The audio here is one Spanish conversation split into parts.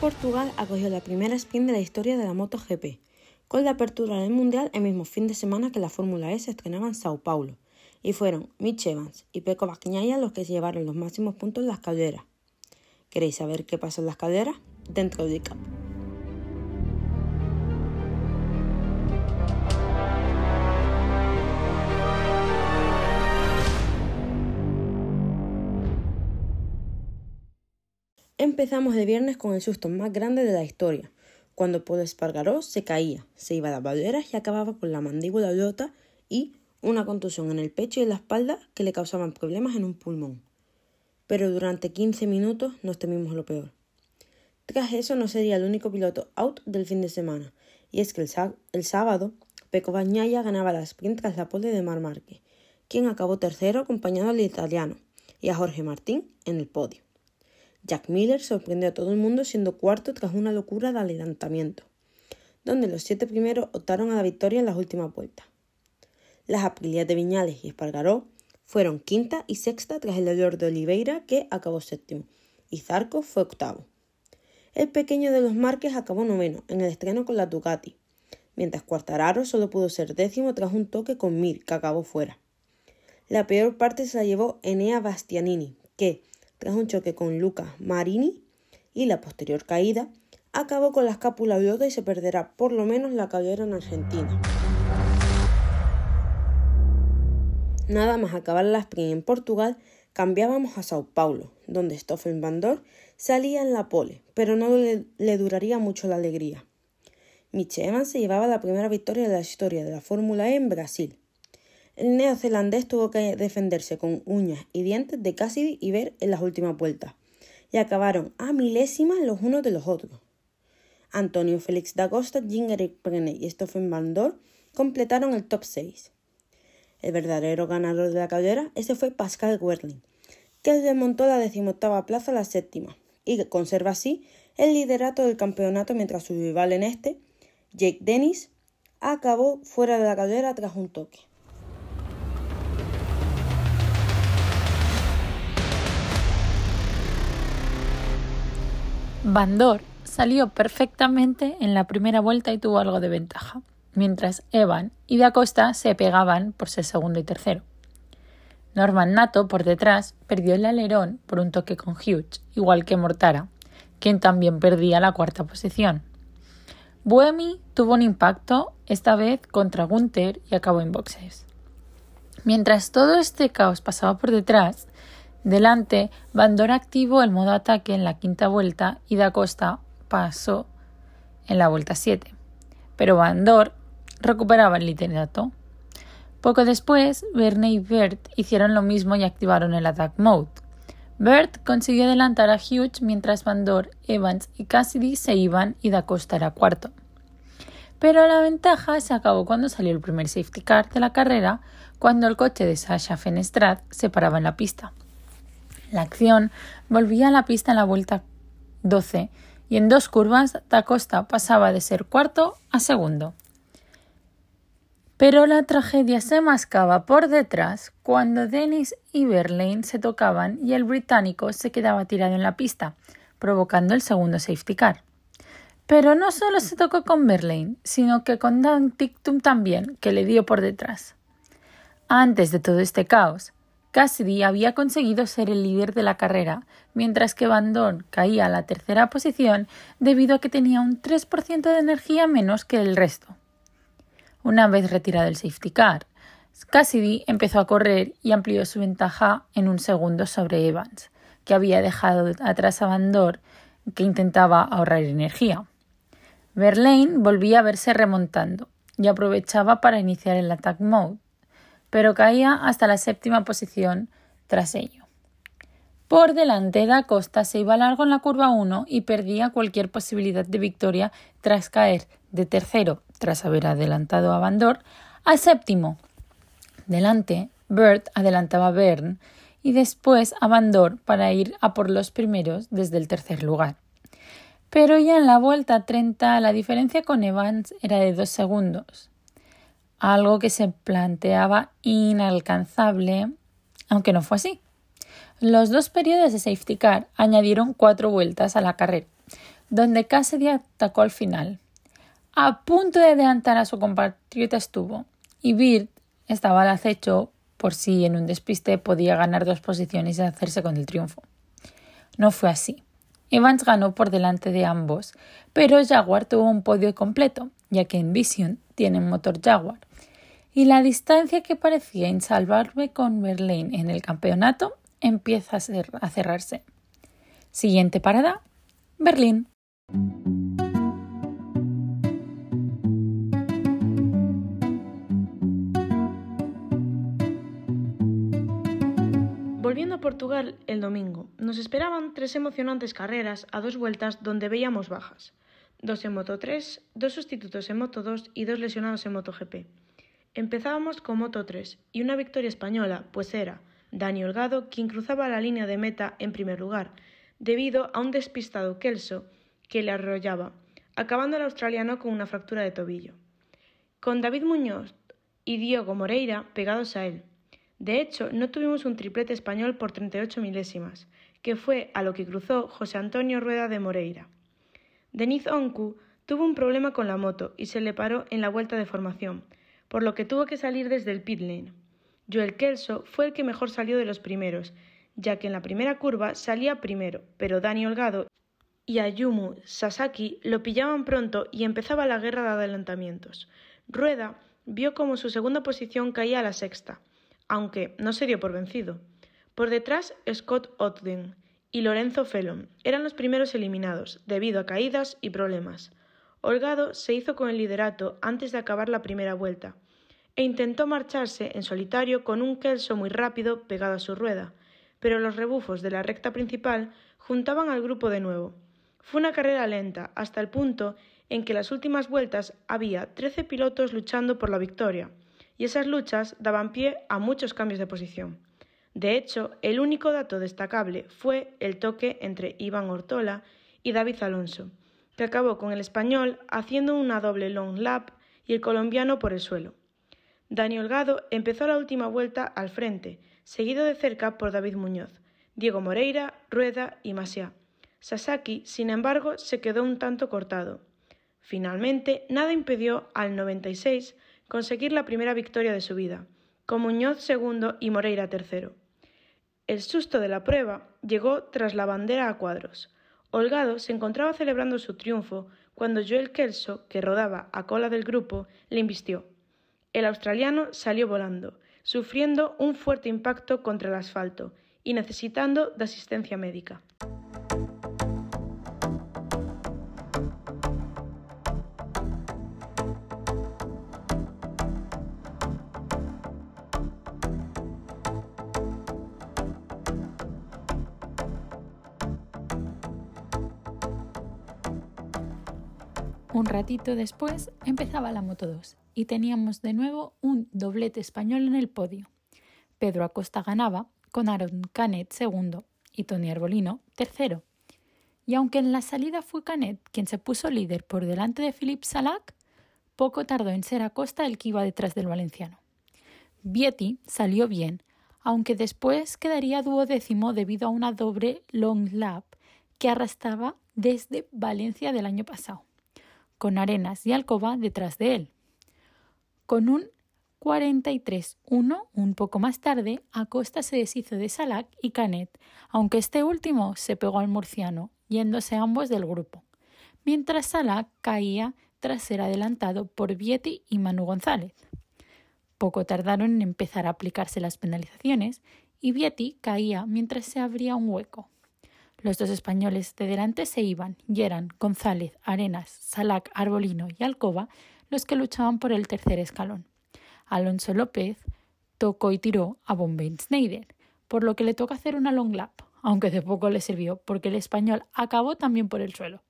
Portugal acogió la primera sprint de la historia de la MotoGP, con la apertura del Mundial el mismo fin de semana que la Fórmula E se estrenaba en Sao Paulo, y fueron Mitch Evans y Peco Bagnaia los que se llevaron los máximos puntos en las calderas. ¿Queréis saber qué pasó en las calderas? Dentro de Cap. Empezamos el viernes con el susto más grande de la historia, cuando Paul Espargaró se caía, se iba a las balderas y acababa con la mandíbula rota y una contusión en el pecho y en la espalda que le causaban problemas en un pulmón. Pero durante 15 minutos nos temimos lo peor. Tras eso no sería el único piloto out del fin de semana, y es que el, sábado Peco Bagnaia ganaba la sprint tras la pole de Mar Márquez, quien acabó tercero acompañado al italiano, y a Jorge Martín en el podio. Jack Miller sorprendió a todo el mundo siendo cuarto tras una locura de adelantamiento, donde los siete primeros optaron a la victoria en las últimas vueltas. Las Aprilias de Viñales y Espargaró fueron quinta y sexta tras el dolor de Oliveira, que acabó séptimo, y Zarco fue octavo. El pequeño de los Márquez acabó noveno en el estreno con la Ducati, mientras Cuartararo solo pudo ser décimo tras un toque con Mir, que acabó fuera. La peor parte se la llevó Enea Bastianini, que, tras un choque con Luca Marini y la posterior caída, acabó con la escápula rota y se perderá por lo menos la carrera en Argentina. Nada más acabar la sprint en Portugal, cambiábamos a Sao Paulo, donde Stoffel Van salía en la pole, pero no le, le duraría mucho la alegría. Mitch Evans se llevaba la primera victoria de la historia de la Fórmula E en Brasil, el neozelandés tuvo que defenderse con uñas y dientes de Cassidy y Ver en las últimas vueltas, y acabaron a milésimas los unos de los otros. Antonio Félix da Costa, Prene y Stoffen Van completaron el top 6. El verdadero ganador de la carrera ese fue Pascal Werling, que desmontó la decimoctava plaza a la séptima y conserva así el liderato del campeonato mientras su rival en este, Jake Dennis, acabó fuera de la carrera tras un toque. Bandor salió perfectamente en la primera vuelta y tuvo algo de ventaja, mientras Evan y Da Costa se pegaban por ser segundo y tercero. Norman Nato, por detrás, perdió el alerón por un toque con Hughes, igual que Mortara, quien también perdía la cuarta posición. Buemi tuvo un impacto, esta vez contra Gunther, y acabó en boxes. Mientras todo este caos pasaba por detrás, Delante, Bandor activó el modo ataque en la quinta vuelta y Da Costa pasó en la vuelta 7. Pero Bandor recuperaba el liderato. Poco después, Verne y Bert hicieron lo mismo y activaron el Attack Mode. Bert consiguió adelantar a Hughes mientras Bandor, Evans y Cassidy se iban y Da Costa era cuarto. Pero la ventaja se acabó cuando salió el primer safety car de la carrera, cuando el coche de Sasha Fenestrad se paraba en la pista. La acción volvía a la pista en la vuelta 12 y en dos curvas Da Costa pasaba de ser cuarto a segundo. Pero la tragedia se mascaba por detrás cuando Dennis y Verlaine se tocaban y el británico se quedaba tirado en la pista, provocando el segundo safety car. Pero no solo se tocó con Verlaine, sino que con Dan Tictum también, que le dio por detrás. Antes de todo este caos, Cassidy había conseguido ser el líder de la carrera, mientras que Van caía a la tercera posición debido a que tenía un 3% de energía menos que el resto. Una vez retirado el safety car, Cassidy empezó a correr y amplió su ventaja en un segundo sobre Evans, que había dejado atrás a Van que intentaba ahorrar energía. Verlaine volvía a verse remontando y aprovechaba para iniciar el attack mode, pero caía hasta la séptima posición tras ello. Por delante, Da Costa se iba largo en la curva 1 y perdía cualquier posibilidad de victoria tras caer de tercero, tras haber adelantado a Bandor, a séptimo. Delante, Bert adelantaba a Bern y después a Bandor para ir a por los primeros desde el tercer lugar. Pero ya en la vuelta 30 la diferencia con Evans era de dos segundos algo que se planteaba inalcanzable, aunque no fue así. Los dos periodos de safety car añadieron cuatro vueltas a la carrera, donde Cassidy atacó al final. A punto de adelantar a su compatriota estuvo, y Bird estaba al acecho por si en un despiste podía ganar dos posiciones y hacerse con el triunfo. No fue así. Evans ganó por delante de ambos, pero Jaguar tuvo un podio completo, ya que en Vision tiene motor Jaguar. Y la distancia que parecía insalvable con Berlín en el campeonato empieza a, cerrarse. Siguiente parada, Berlín. Volviendo a Portugal el domingo, nos esperaban tres emocionantes carreras a dos vueltas donde veíamos bajas. Dos en Moto 3, dos sustitutos en Moto 2 y dos lesionados en MotoGP. Empezábamos con Moto 3 y una victoria española, pues era Dani Holgado quien cruzaba la línea de meta en primer lugar, debido a un despistado Kelso que le arrollaba, acabando el australiano con una fractura de tobillo. Con David Muñoz y Diego Moreira pegados a él, de hecho, no tuvimos un triplete español por 38 milésimas, que fue a lo que cruzó José Antonio Rueda de Moreira. Denis Oncu tuvo un problema con la moto y se le paró en la vuelta de formación, por lo que tuvo que salir desde el pit lane. Joel Kelso fue el que mejor salió de los primeros, ya que en la primera curva salía primero, pero Dani Holgado y Ayumu Sasaki lo pillaban pronto y empezaba la guerra de adelantamientos. Rueda vio como su segunda posición caía a la sexta, aunque no se dio por vencido. Por detrás, Scott Odden y Lorenzo Fellon eran los primeros eliminados, debido a caídas y problemas. Holgado se hizo con el liderato antes de acabar la primera vuelta, e intentó marcharse en solitario con un Kelso muy rápido pegado a su rueda, pero los rebufos de la recta principal juntaban al grupo de nuevo. Fue una carrera lenta, hasta el punto en que las últimas vueltas había trece pilotos luchando por la victoria, y esas luchas daban pie a muchos cambios de posición. De hecho, el único dato destacable fue el toque entre Iván Ortola y David Alonso, que acabó con el español haciendo una doble long lap y el colombiano por el suelo. Dani Holgado empezó la última vuelta al frente, seguido de cerca por David Muñoz, Diego Moreira, Rueda y Masia. Sasaki, sin embargo, se quedó un tanto cortado. Finalmente, nada impidió al 96 conseguir la primera victoria de su vida, con Muñoz segundo y Moreira tercero. El susto de la prueba llegó tras la bandera a cuadros. Holgado se encontraba celebrando su triunfo cuando Joel Kelso, que rodaba a cola del grupo, le invistió. El australiano salió volando, sufriendo un fuerte impacto contra el asfalto y necesitando de asistencia médica. Un ratito después empezaba la Moto 2 y teníamos de nuevo un doblete español en el podio. Pedro Acosta ganaba, con Aaron Canet segundo y Tony Arbolino tercero. Y aunque en la salida fue Canet quien se puso líder por delante de Philippe Salac, poco tardó en ser Acosta el que iba detrás del valenciano. Vietti salió bien, aunque después quedaría duodécimo debido a una doble long lap que arrastraba desde Valencia del año pasado con Arenas y Alcoba detrás de él. Con un 43-1, un poco más tarde, Acosta se deshizo de Salac y Canet, aunque este último se pegó al murciano, yéndose ambos del grupo, mientras Salac caía tras ser adelantado por Vietti y Manu González. Poco tardaron en empezar a aplicarse las penalizaciones y Vietti caía mientras se abría un hueco. Los dos españoles de delante se iban y eran González, Arenas, Salac, Arbolino y Alcoba los que luchaban por el tercer escalón. Alonso López tocó y tiró a Bombein Schneider, por lo que le toca hacer una long lap, aunque de poco le sirvió porque el español acabó también por el suelo.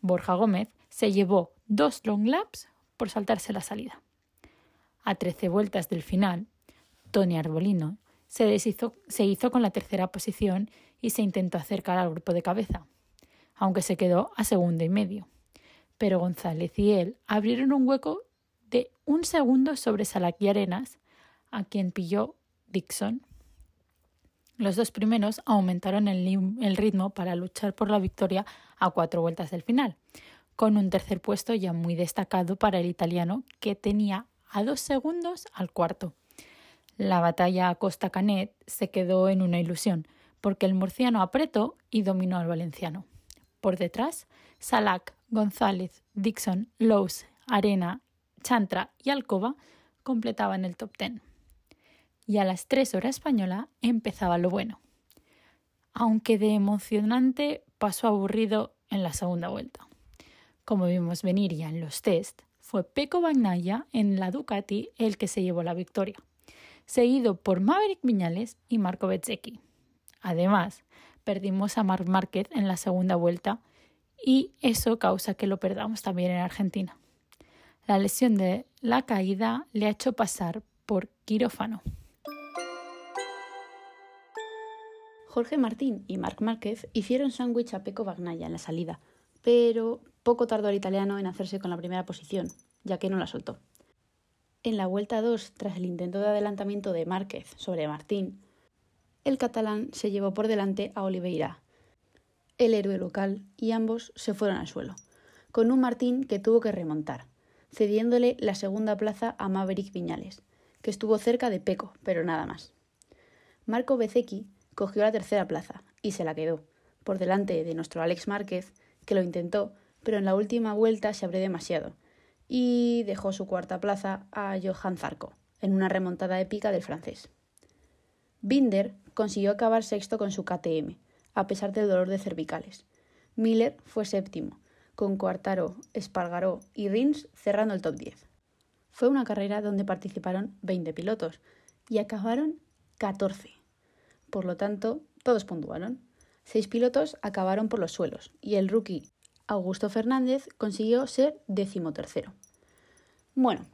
Borja Gómez se llevó dos long laps por saltarse la salida. A trece vueltas del final, Tony Arbolino se, deshizo, se hizo con la tercera posición y se intentó acercar al grupo de cabeza, aunque se quedó a segundo y medio. Pero González y él abrieron un hueco de un segundo sobre Salac y Arenas, a quien pilló Dixon. Los dos primeros aumentaron el, ritmo para luchar por la victoria a cuatro vueltas del final, con un tercer puesto ya muy destacado para el italiano que tenía a dos segundos al cuarto. La batalla a Costa Canet se quedó en una ilusión, porque el murciano apretó y dominó al valenciano. Por detrás, Salac, González, Dixon, Lowe's, Arena, Chantra y Alcoba completaban el top ten y a las 3 horas española empezaba lo bueno. Aunque de emocionante pasó aburrido en la segunda vuelta. Como vimos venir ya en los test, fue Peco Bagnaia en la Ducati el que se llevó la victoria, seguido por Maverick Viñales y Marco Bezzecchi. Además, perdimos a Marc Márquez en la segunda vuelta y eso causa que lo perdamos también en Argentina. La lesión de la caída le ha hecho pasar por quirófano. Jorge Martín y Marc Márquez hicieron sándwich a Peco Bagnaia en la salida, pero poco tardó el italiano en hacerse con la primera posición, ya que no la soltó. En la vuelta 2, tras el intento de adelantamiento de Márquez sobre Martín, el catalán se llevó por delante a Oliveira, el héroe local, y ambos se fueron al suelo, con un Martín que tuvo que remontar, cediéndole la segunda plaza a Maverick Viñales, que estuvo cerca de Peco, pero nada más. Marco Bezzecchi cogió la tercera plaza y se la quedó, por delante de nuestro Alex Márquez, que lo intentó, pero en la última vuelta se abrió demasiado, y dejó su cuarta plaza a Johan Zarco, en una remontada épica del francés. Binder consiguió acabar sexto con su KTM, a pesar del dolor de cervicales. Miller fue séptimo, con Cuartaro, Espargaró y Rins cerrando el top 10. Fue una carrera donde participaron 20 pilotos y acabaron 14. Por lo tanto, todos puntuaron. Seis pilotos acabaron por los suelos y el rookie Augusto Fernández consiguió ser decimotercero. Bueno,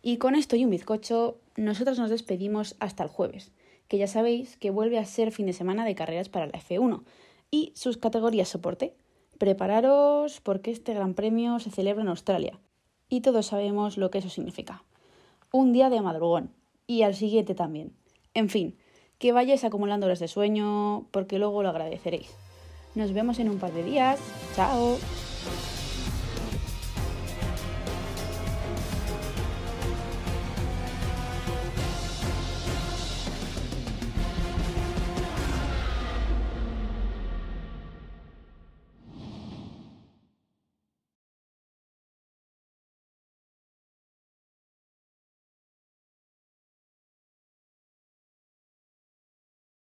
y con esto y un bizcocho, nosotros nos despedimos hasta el jueves, que ya sabéis que vuelve a ser fin de semana de carreras para la F1 y sus categorías soporte. Prepararos porque este gran premio se celebra en Australia y todos sabemos lo que eso significa. Un día de madrugón y al siguiente también. En fin, que vayáis acumulando horas de sueño porque luego lo agradeceréis. Nos vemos en un par de días. Chao.